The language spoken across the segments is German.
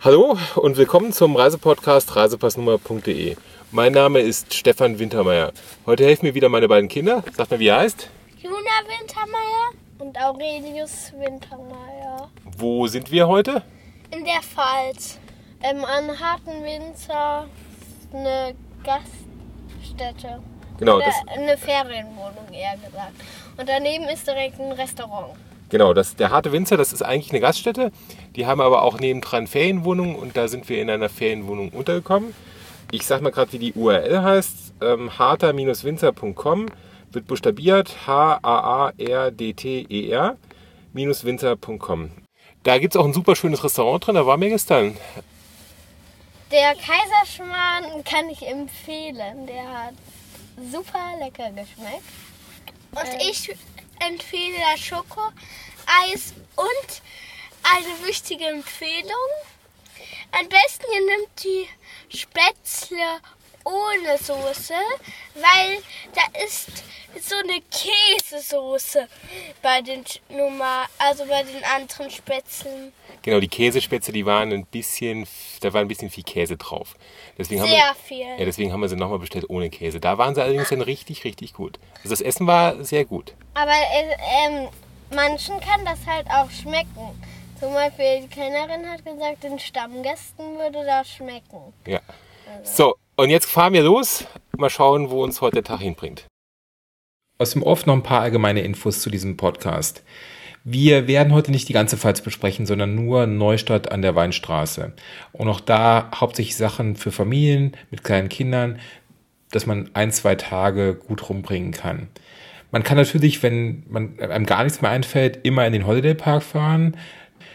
Hallo und willkommen zum Reisepodcast reisepassnummer.de. Mein Name ist Stefan Wintermeyer. Heute helfen mir wieder meine beiden Kinder. Sagt mir, wie ihr heißt? Juna Wintermeyer und Aurelius Wintermeyer. Wo sind wir heute? In der Pfalz. Ähm, an Harten Winzer eine Gaststätte. Genau, Oder das, eine Ferienwohnung eher gesagt. Und daneben ist direkt ein Restaurant. Genau das, der Harte Winzer, das ist eigentlich eine Gaststätte. Die haben aber auch nebendran Ferienwohnungen und da sind wir in einer Ferienwohnung untergekommen. Ich sag mal gerade, wie die URL heißt. Ähm, harter-winzer.com wird buchstabiert H-A-A-R-D-T-E-R winzer.com. Da gibt es auch ein super schönes Restaurant drin, da waren wir gestern. Der Kaiserschmarrn kann ich empfehlen. Der hat super lecker geschmeckt. Und ich empfehle das Schokoeis und eine wichtige Empfehlung. Am besten ihr nehmt die Spätzle ohne Soße, weil da ist so eine Käsesoße bei den Nummer, also bei den anderen Spätzlen. Genau, die Käsespätzle, die waren ein bisschen, da war ein bisschen viel Käse drauf. Deswegen haben Sehr wir, viel. Ja, deswegen haben wir sie nochmal bestellt ohne Käse. Da waren sie allerdings dann richtig, richtig gut. Also das Essen war sehr gut. Aber äh, ähm, manchen kann das halt auch schmecken. Zum Beispiel die Kellnerin hat gesagt, den Stammgästen würde das schmecken. Ja. So, und jetzt fahren wir los. Mal schauen, wo uns heute der Tag hinbringt. Aus dem Off noch ein paar allgemeine Infos zu diesem Podcast. Wir werden heute nicht die ganze Pfalz besprechen, sondern nur Neustadt an der Weinstraße. Und auch da hauptsächlich Sachen für Familien mit kleinen Kindern, dass man ein, zwei Tage gut rumbringen kann. Man kann natürlich, wenn man einem gar nichts mehr einfällt, immer in den Holiday Park fahren.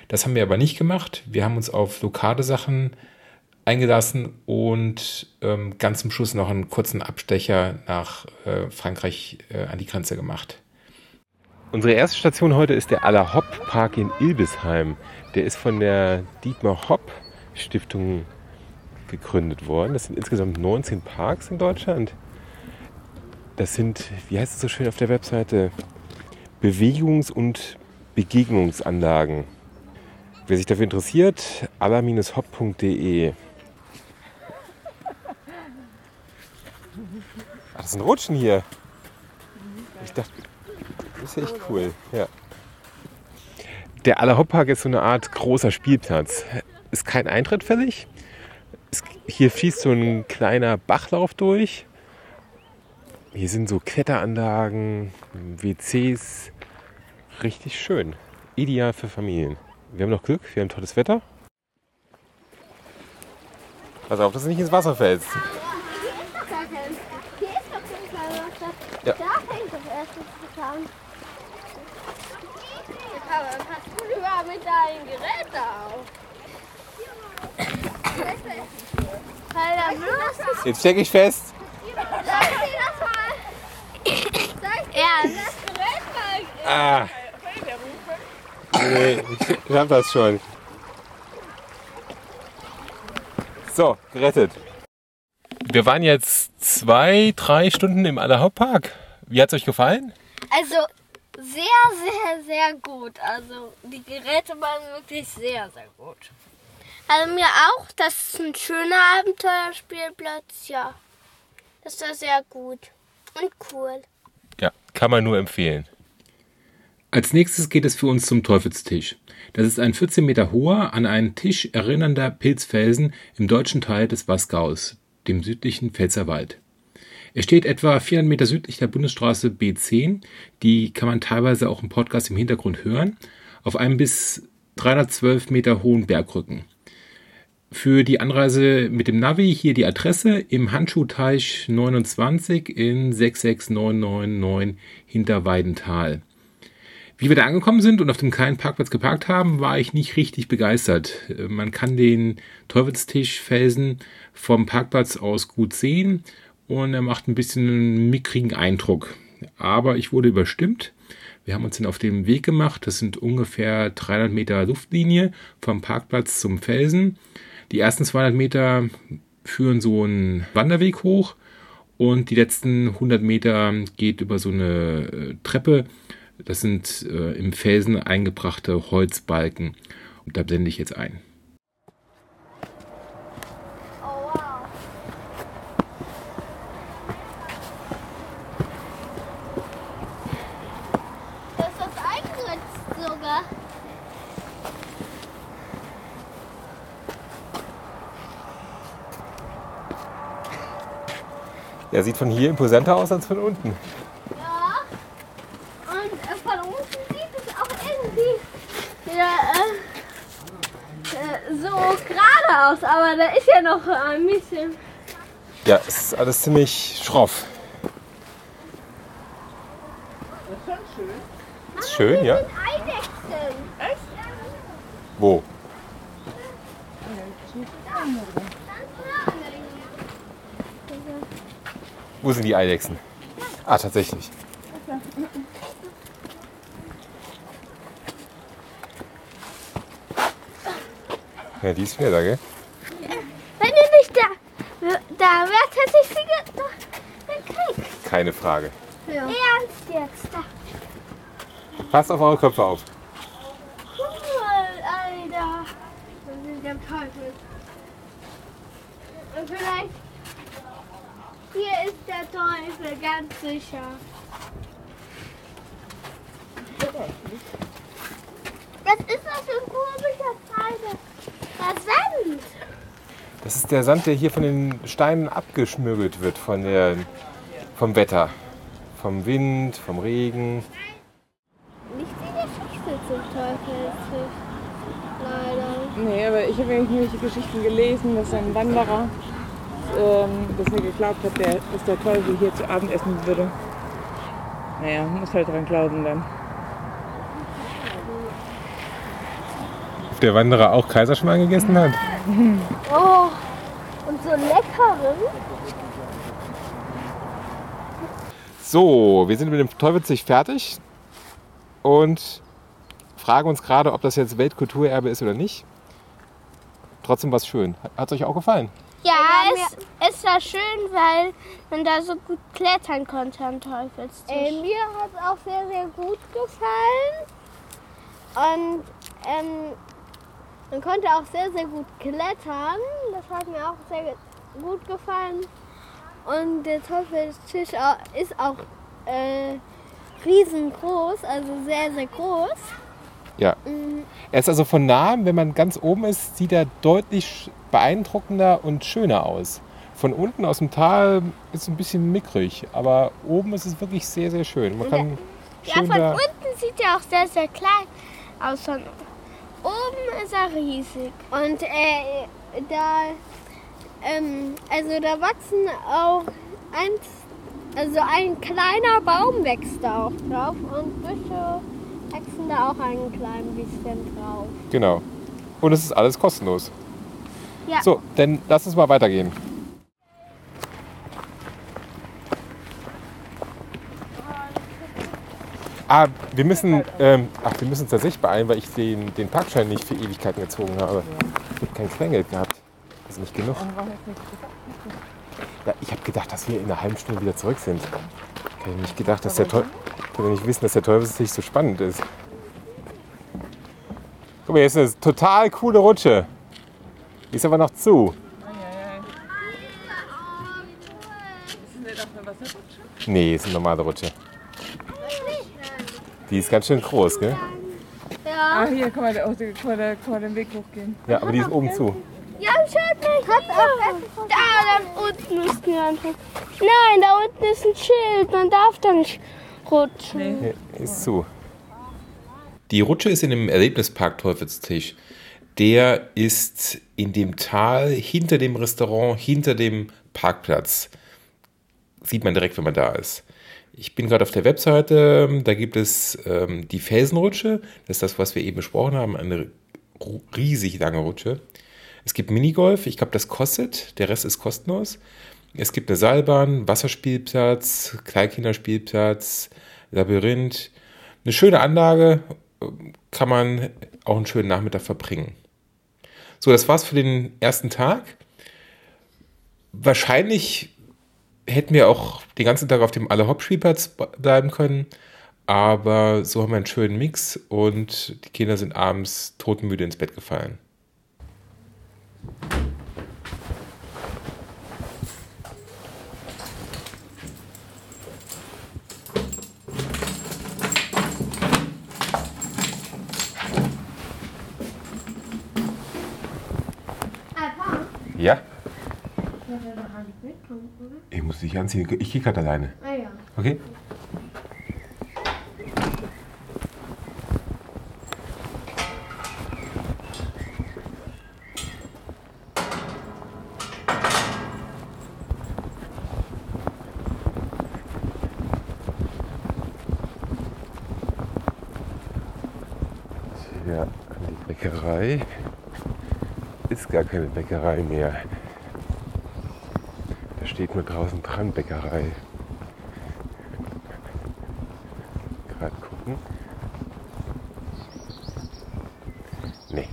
Das haben wir aber nicht gemacht. Wir haben uns auf lokale Sachen eingelassen und ähm, ganz zum Schluss noch einen kurzen Abstecher nach äh, Frankreich äh, an die Grenze gemacht. Unsere erste Station heute ist der Aller Hopp Park in Ilbesheim. Der ist von der Dietmar Hopp Stiftung gegründet worden. Das sind insgesamt 19 Parks in Deutschland. Das sind, wie heißt es so schön auf der Webseite, Bewegungs- und Begegnungsanlagen. Wer sich dafür interessiert, aller-hopp.de. Ach, das sind Rutschen hier. Ich dachte, das ist echt cool. Ja. Der Allerhopp-Park ist so eine Art großer Spielplatz. Ist kein Eintritt fällig. Hier fließt so ein kleiner Bachlauf durch. Hier sind so Kletteranlagen, WCs. Richtig schön. Ideal für Familien. Wir haben noch Glück, wir haben tolles Wetter. Pass auf, dass du nicht ins Wasser fällst. Ja. Da fängt das erste an. Aber pass du lieber mit deinen Geräten auf. Weil dann bloß ist Jetzt steck ich fest. Sag dir das mal. Sag Ernst. Das Gerät mal. Ah. Nee, ich hab das schon. So, gerettet. Wir waren jetzt zwei, drei Stunden im Allerhauptpark. Wie hat's euch gefallen? Also sehr, sehr, sehr gut. Also die Geräte waren wirklich sehr, sehr gut. Also mir auch, das ist ein schöner Abenteuerspielplatz, ja. Das war sehr gut und cool. Ja, kann man nur empfehlen. Als nächstes geht es für uns zum Teufelstisch. Das ist ein 14 Meter hoher, an einen Tisch erinnernder Pilzfelsen im deutschen Teil des Wasgaus, dem südlichen Pfälzerwald. Er steht etwa 400 Meter südlich der Bundesstraße B10, die kann man teilweise auch im Podcast im Hintergrund hören, auf einem bis 312 Meter hohen Bergrücken. Für die Anreise mit dem Navi hier die Adresse im Handschuhteich 29 in 66999 Hinterweidental. Wie wir da angekommen sind und auf dem kleinen Parkplatz geparkt haben, war ich nicht richtig begeistert. Äh, Man kann den Teufelstischfelsen vom Parkplatz aus gut sehen und er macht ein bisschen einen mickrigen Eindruck. Aber ich wurde überstimmt. Wir haben uns dann auf den Weg gemacht. Das sind ungefähr 300 Meter Luftlinie vom Parkplatz zum Felsen. Die ersten 200 Meter führen so einen Wanderweg hoch und die letzten 100 Meter geht über so eine äh, Treppe. Das sind äh, im Felsen eingebrachte Holzbalken. Und da blende ich jetzt ein. Der sieht von hier imposanter aus als von unten. Gerade aus, aber da ist ja noch ein bisschen. Ja, es ist alles ziemlich schroff. Das ist schon schön. Ist schön, ja? Eidechsen. Echt? Wo? Wo sind die Eidechsen? Ah, tatsächlich. Ja, die ist wieder da, gell? Wenn ihr nicht da, da wärt, hätte ich sie ge ge- gekriegt. Keine Frage. Ernst jetzt. Da. Passt auf eure Köpfe auf. Cool, Alter. Das ist der Teufel. Und vielleicht. Hier ist der Teufel, ganz sicher. Was ist das für ein komischer Teufel? Der Sand. Das ist der Sand, der hier von den Steinen abgeschmürgelt wird von der, vom Wetter. Vom Wind, vom Regen. Nicht wie der Schlüssel zum Teufel. Leider. Nee, aber ich habe irgendwelche Geschichten gelesen, dass ein Wanderer, ähm, dass er geglaubt hat, der, dass der Teufel hier zu Abend essen würde. Naja, muss halt dran glauben dann. Ob der Wanderer auch Kaiserschmarrn gegessen hat? Oh, und so leckeren. So, wir sind mit dem Teufelsig fertig und fragen uns gerade, ob das jetzt Weltkulturerbe ist oder nicht. Trotzdem war es schön. Hat es euch auch gefallen? Ja, es, es war schön, weil man da so gut klettern konnte am Teufelstisch. Äh, mir hat es auch sehr, sehr gut gefallen. Und ähm, man konnte auch sehr, sehr gut klettern. Das hat mir auch sehr gut gefallen. Und der Teufelstisch ist auch äh, riesengroß, also sehr, sehr groß. Ja. Er ist also von nahem, wenn man ganz oben ist, sieht er deutlich beeindruckender und schöner aus. Von unten aus dem Tal ist es ein bisschen mickrig, aber oben ist es wirklich sehr, sehr schön. Man kann Ja, schön von da, unten sieht er auch sehr, sehr klein aus. Von oben ist er riesig. Und äh, da, ähm, also da wachsen auch eins, also ein kleiner Baum wächst da auch drauf und Büsche wachsen da auch ein klein bisschen drauf. Genau. Und es ist alles kostenlos. Ja. So, dann lass uns mal weitergehen. Ah, wir müssen, ähm, ach, wir müssen uns tatsächlich beeilen, weil ich den, den Parkschein nicht für Ewigkeiten gezogen habe. Ich habe kein Kleingeld gehabt. Also nicht genug. Ja, ich habe gedacht, dass wir in einer halben Stunde wieder zurück sind. Ich hätte nicht gedacht, dass der Teufel, ich nicht wissen, dass der Teufelsstich so spannend ist. Guck mal, hier ist eine total coole Rutsche. Die ist aber noch zu. Nee, ist eine normale Rutsche. Die ist ganz schön groß, gell? Ah, hier, guck mal, da, oh, mal, da kann man den Weg hochgehen. Ja, aber die ist oben zu. Ja, schaut mal. Hat auch da, da unten müssten wir anfangen. Nein, da unten ist ein Schild. Man darf da nicht rutschen. Nee, ist zu. Die Rutsche ist in dem Erlebnispark Teufelstisch. Der ist in dem Tal hinter dem Restaurant, hinter dem Parkplatz. Sieht man direkt, wenn man da ist. Ich bin gerade auf der Webseite, da gibt es ähm, die Felsenrutsche. Das ist das, was wir eben besprochen haben, eine riesig lange Rutsche. Es gibt Minigolf, ich glaube, das kostet, der Rest ist kostenlos. Es gibt eine Seilbahn, Wasserspielplatz, Kleinkinderspielplatz, Labyrinth. Eine schöne Anlage, äh, kann man auch einen schönen Nachmittag verbringen. So, das war's für den ersten Tag. Wahrscheinlich hätten wir auch den ganzen Tag auf dem Alle-Hop-Spielplatz bleiben können, aber so haben wir einen schönen Mix und die Kinder sind abends todmüde ins Bett gefallen. Ja, Ich muss dich anziehen. Ich gehe gerade alleine. Ah ja. Okay? Tja, die Bäckerei ist gar keine Bäckerei mehr. Da steht nur draußen dran Bäckerei. Gerade gucken. Nee.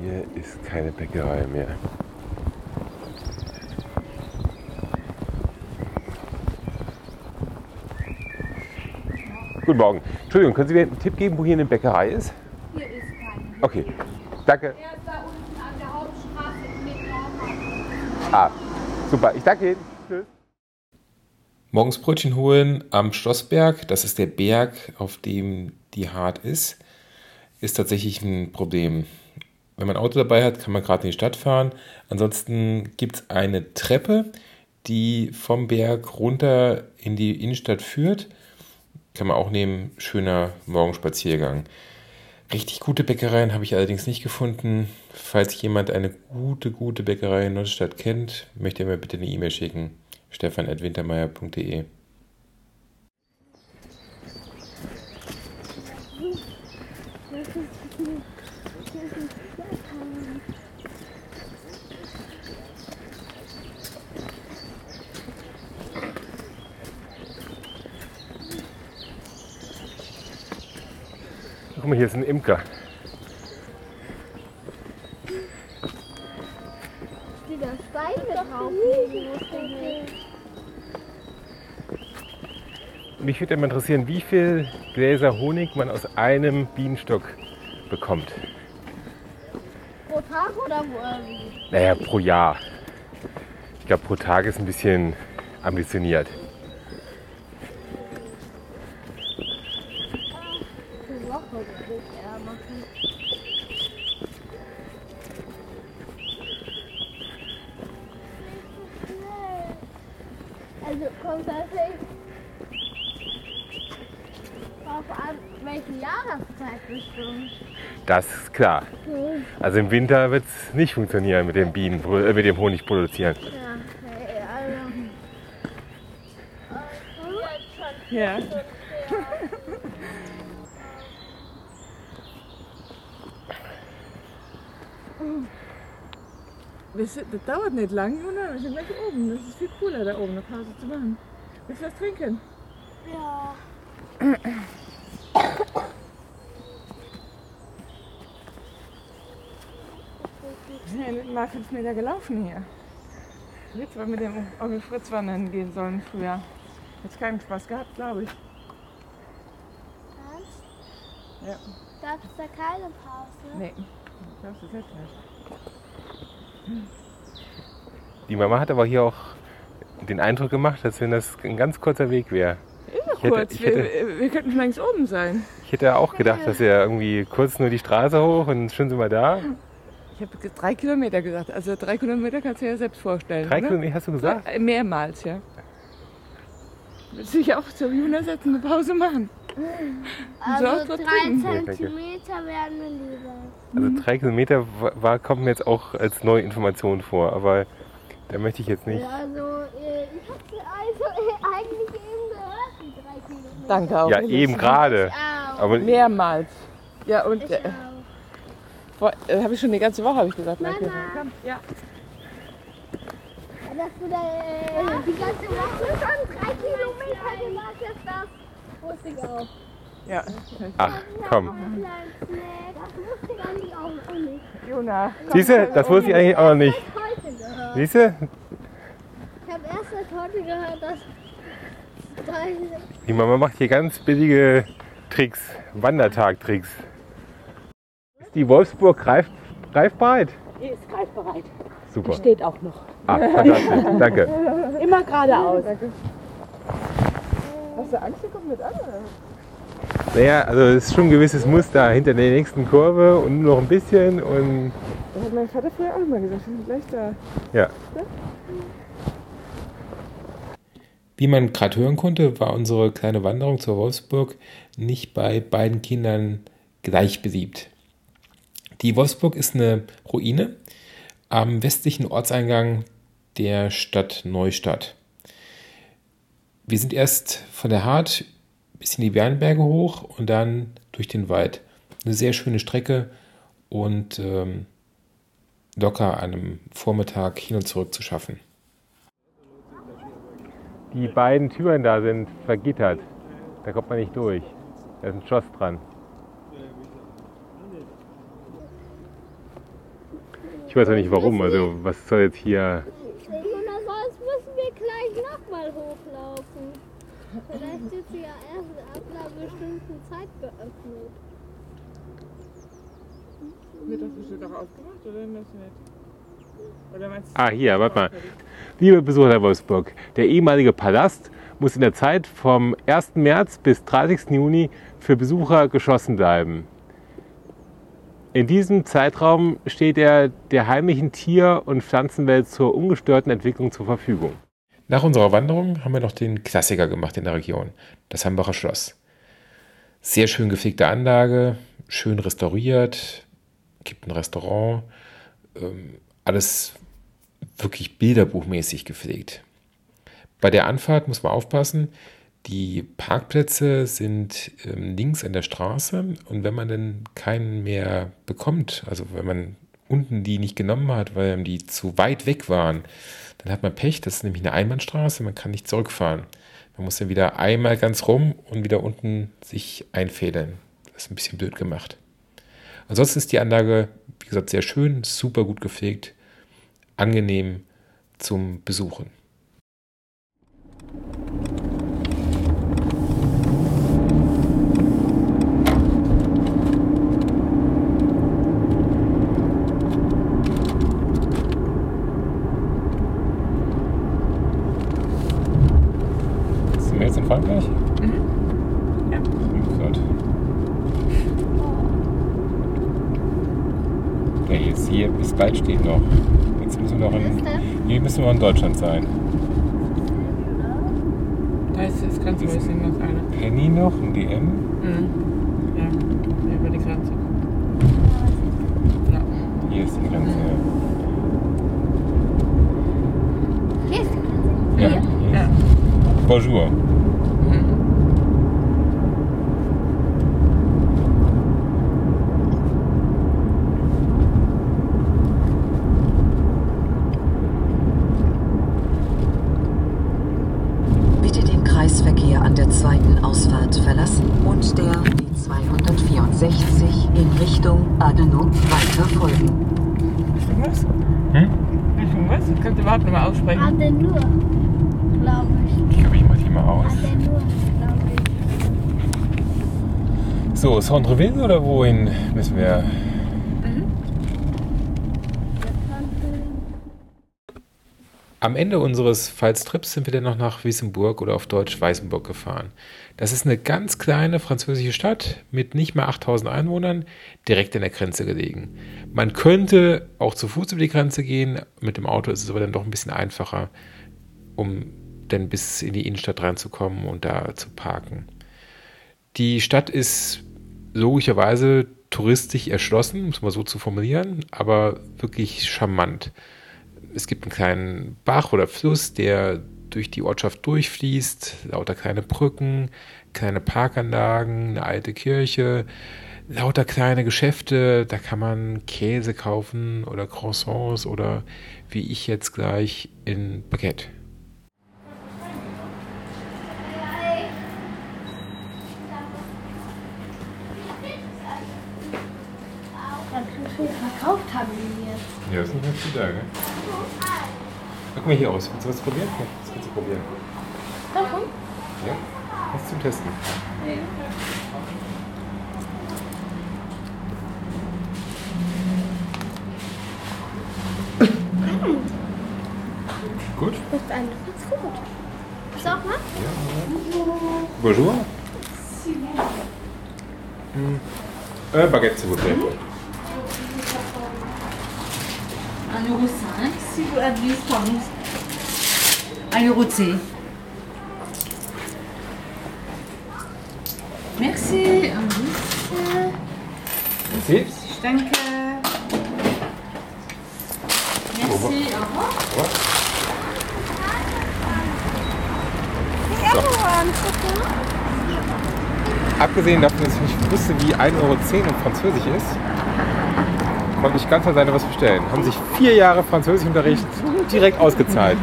Hier ist keine Bäckerei mehr. Guten Morgen. Entschuldigung, können Sie mir einen Tipp geben, wo hier eine Bäckerei ist? Hier ist kein. Okay. Danke. Er ist da unten an der Hauptstraße mit Norma. Ah, super. Ich danke Ihnen. Tschüss. Morgens Brötchen holen am Schlossberg, das ist der Berg, auf dem die Hart ist, ist tatsächlich ein Problem. Wenn man ein Auto dabei hat, kann man gerade in die Stadt fahren. Ansonsten gibt es eine Treppe, die vom Berg runter in die Innenstadt führt. Kann man auch nehmen, schöner Morgenspaziergang. Richtig gute Bäckereien habe ich allerdings nicht gefunden. Falls jemand eine gute, gute Bäckerei in Nordstadt kennt, möchte er mir bitte eine E-Mail schicken. stefan.wintermeyer.de Guck mal, hier ist ein Imker. Wieder Steine drauflegen muss der nicht. Mich würde immer interessieren, wie viel Gläser Honig man aus einem Bienenstock bekommt. Pro Tag oder wo? ähm, Naja, pro Jahr. Ich glaube, pro Tag ist ein bisschen ambitioniert. Also kommt das nicht drauf an, welche Jahreszeit bestimmt. Das ist klar. Also im Winter wird es nicht funktionieren mit dem Bienen, äh, mit dem Honig produzieren. Ja, okay, also. Ja. Das, das dauert nicht lang, Jona. Wir sind gleich oben. Das ist viel cooler, da oben eine Pause zu machen. Willst du was trinken? Ja. Wir sind ja mal fünf Meter gelaufen hier. Jetzt, weil wir mit dem Onkel Fritz wandern gehen sollen früher. Jetzt keinen Spaß gehabt, glaube ich. Was? Ja. Gab es da keine Pause? Nee, ich glaube es jetzt nicht. Die Mama hat aber hier auch den Eindruck gemacht, als wenn das ein ganz kurzer Weg wäre. Immer hätte- kurz. ich wir, hätte- wir, wir könnten längst oben sein. Ich hätte auch gedacht, dass er irgendwie kurz nur die Straße hoch und schon sind wir da. Ich habe drei Kilometer gesagt. Also drei Kilometer kannst du dir ja selbst vorstellen. Drei oder? Kilometer hast du gesagt? Äh, Mehrmals, ja. Willst du dich auch zur Juna setzen, eine Pause machen? Also drei trinken? Ja. Zentimeter wären mir lieber. Also drei Kilometer wa- war, kommt mir jetzt auch als neue Information vor, aber da möchte ich jetzt nicht. Ja, also äh, ich hab's also äh, eigentlich eben gehört, die drei Kilometer. Danke auch. Ja, eben gerade. Aber Mehrmals. Ja, und Ich äh, auch. Vor- äh, habe ich schon die ganze Woche habe ich gesagt. Mama. Komm, ja. Dass du da äh, die ganze Woche schon drei Kilometer gemacht hast, das wusste ich auch. ja. ach, komm. Ein kleines Snack. Das wusste ich eigentlich auch noch nicht. Jona. du, das wusste ich eigentlich auch noch nicht. Siehst du? Ich habe erst seit heute gehört, dass Die Mama macht hier ganz billige Tricks, Wandertag-Tricks. Die Wolfsburg greif, greifbereit? Die ist greifbereit. Super. Steht auch noch. Ah, fantastisch. Danke. Immer geradeaus. Hast du Angst, der kommt mit an? Oder? Naja, also es ist schon ein gewisses Muster hinter der nächsten Kurve und nur noch ein bisschen und Das hat mein Vater früher auch immer gesagt. Wir sind gleich da. Ja. Wie man gerade hören konnte, war unsere kleine Wanderung zur Wolfsburg nicht bei beiden Kindern gleich beliebt. Die Wolfsburg ist eine Ruine am westlichen Ortseingang der Stadt Neustadt. Wir sind erst von der Hart bis in die Wernberge hoch und dann durch den Wald. Eine sehr schöne Strecke und ähm, locker einem Vormittag hin und zurück zu schaffen. Die beiden Türen da sind vergittert. Da kommt man nicht durch. Da ist ein Schloss dran. Ich weiß auch nicht warum. Also was soll jetzt hier. Oder sonst müssen wir gleich nochmal hochlaufen. Vielleicht ist sie ja erst ab einer bestimmten Zeit geöffnet. Wird das bestimmt auch aufgemacht oder müssen wir Oder meinst du? Ah, hier, warte mal. Liebe Besucher der Wolfsburg, der ehemalige Palast muss in der Zeit vom 1. März bis 30. Juni für Besucher geschlossen bleiben. In diesem Zeitraum steht er der heimlichen Tier- und Pflanzenwelt zur ungestörten Entwicklung zur Verfügung. Nach unserer Wanderung haben wir noch den Klassiker gemacht in der Region, das Hambacher Schloss. Sehr schön gepflegte Anlage, schön restauriert, gibt ein Restaurant, ähm, alles wirklich bilderbuchmäßig gepflegt. Bei der Anfahrt muss man aufpassen, die Parkplätze sind ähm, links an der Straße und wenn man dann keinen mehr bekommt, also wenn man unten die nicht genommen hat, weil die zu weit weg waren, dann hat man Pech, das ist nämlich eine Einbahnstraße, man kann nicht zurückfahren. Man muss dann wieder einmal ganz rum und wieder unten sich einfädeln. Das ist ein bisschen blöd gemacht. Ansonsten ist die Anlage, wie gesagt, sehr schön, super gut gepflegt, angenehm zum Besuchen. Sind wir jetzt in Frankreich? Ja. Oh Gott. Ja, jetzt bald steht noch. Jetzt müssen wir noch in, hier müssen wir in Deutschland sein. Da ist das Grenzmäßig noch eine. Penny noch, ein DM. Mhm. Ja, über die Grenze. Ja. Hier ist die Grenze. Hier ist die Ja. hier Ja. ist- Bonjour. Mhm. Bitte den Kreisverkehr an der zweiten Ausfahrt verlassen und der B264 in Richtung Adenau weiter folgen. Richtung was? Hm? Richtung was? Ich könnte überhaupt nicht mal aussprechen. Adenur, glaube ich. Ich glaube, ich mache die mal aus. Adenur, glaube ich. So, Centreville oder wohin müssen wir? Am Ende unseres Pfalz-Trips sind wir dann noch nach Wissembourg oder auf Deutsch Weißenburg gefahren. Das ist eine ganz kleine französische Stadt mit nicht mal 8000 Einwohnern, direkt an der Grenze gelegen. Man könnte auch zu Fuß über die Grenze gehen, mit dem Auto ist es aber dann doch ein bisschen einfacher, um dann bis in die Innenstadt reinzukommen und da zu parken. Die Stadt ist logischerweise touristisch erschlossen, um es mal so zu formulieren, aber wirklich charmant es gibt einen kleinen Bach oder Fluss, der durch die Ortschaft durchfließt, lauter kleine Brücken, kleine Parkanlagen, eine alte Kirche, lauter kleine Geschäfte, da kann man Käse kaufen oder Croissants oder wie ich jetzt gleich in Baguette. Ganz schön viel verkauft haben die jetzt. Ja, das ist nicht mehr viel da, gell? Guck mal hier aus. Willst du was probieren? Ja, das kannst du probieren. Davon? Ja? Was zum Testen? Gut? Das ist ganz gut. Willst du auch mal? Bonjour. Hm. Äh, Baguette, s'il vous plaît. 1,5 euro si vous l'avez, pardon. 1 euro. Merci. Un Sie? Danke. Merci. Au revoir. Abgesehen davon, dass ich nicht wusste, wie 1,10 Euro in Französisch ist, konnte ich ganz alleine was bestellen. Haben sich vier Jahre Französischunterricht direkt ausgezahlt.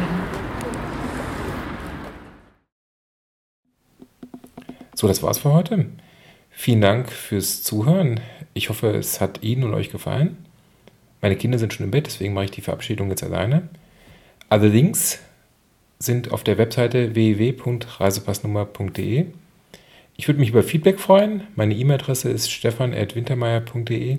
So, das war's für heute. Vielen Dank fürs Zuhören. Ich hoffe, es hat Ihnen und euch gefallen. Meine Kinder sind schon im Bett, deswegen mache ich die Verabschiedung jetzt alleine. Alle Links sind auf der Webseite www.reisepassnummer.de. Ich würde mich über Feedback freuen. Meine E-Mail-Adresse ist stefan.wintermeyer.de.